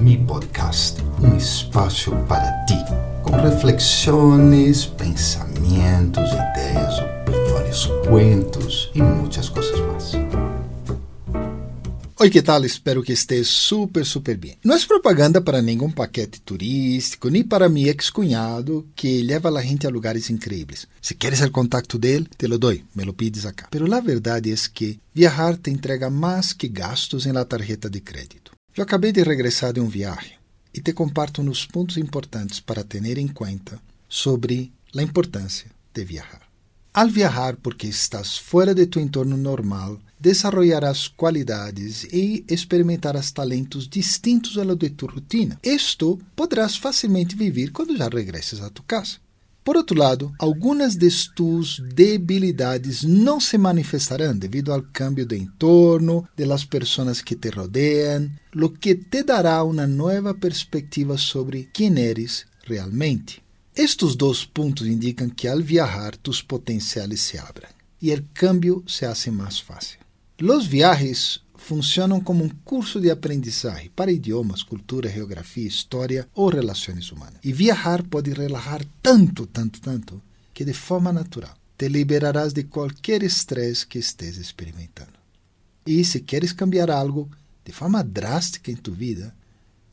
mi podcast, um espaço para ti, com reflexões, pensamentos, ideias, opiniões, cuentos e muitas coisas mais. Oi, que tal? Espero que esteja super, super bem. Não é propaganda para nenhum paquete turístico, nem para mi ex-cunhado que leva a gente a lugares incríveis. Se queres o contato dele, te lo doy, me lo pides acá. Pero a verdade é que viajar te entrega mais que gastos em la tarjeta de crédito. Eu acabei de regressar de um viagem e te comparto uns pontos importantes para ter em conta sobre a importância de viajar. Al viajar porque estás fora de tu entorno normal, desarrollarás qualidades e experimentarás talentos distintos a lo de tu rutina. Esto podrás facilmente viver quando já regresses a tu casa. Por outro lado, algumas de debilidades não se manifestarão devido ao cambio de entorno, de las pessoas que te rodeiam, lo que te dará uma nova perspectiva sobre quem eres realmente. Estes dois pontos indicam que al viajar tus potenciais se abram e o cambio se hace mais fácil. Os viajes funcionam como um curso de aprendizagem para idiomas, cultura, geografia, história ou relações humanas. E viajar pode relaxar tanto, tanto, tanto, que de forma natural te liberarás de qualquer estresse que estés experimentando. E se queres cambiar algo de forma drástica em tu vida,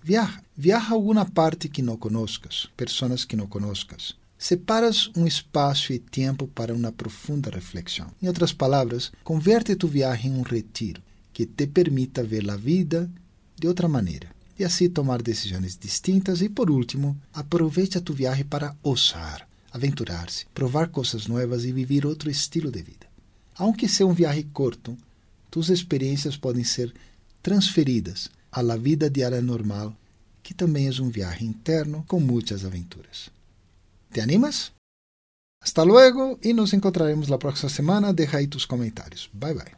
Viaja. Viaja a alguma parte que não conozcas, pessoas que não conozcas. Separas um espaço e tempo para uma profunda reflexão. Em outras palavras, converte tu viagem em um retiro que te permita ver a vida de outra maneira e assim tomar decisões distintas. E por último, aproveite a tu viagem para ousar, aventurar-se, provar coisas novas e viver outro estilo de vida. Aunque seja um viagem curto, tuas experiências podem ser transferidas la vida diária normal, que também é um viagem interno com muitas aventuras. ¿Te animas? Hasta luego e nos encontraremos la próxima semana. Deja aí tus comentários. Bye bye.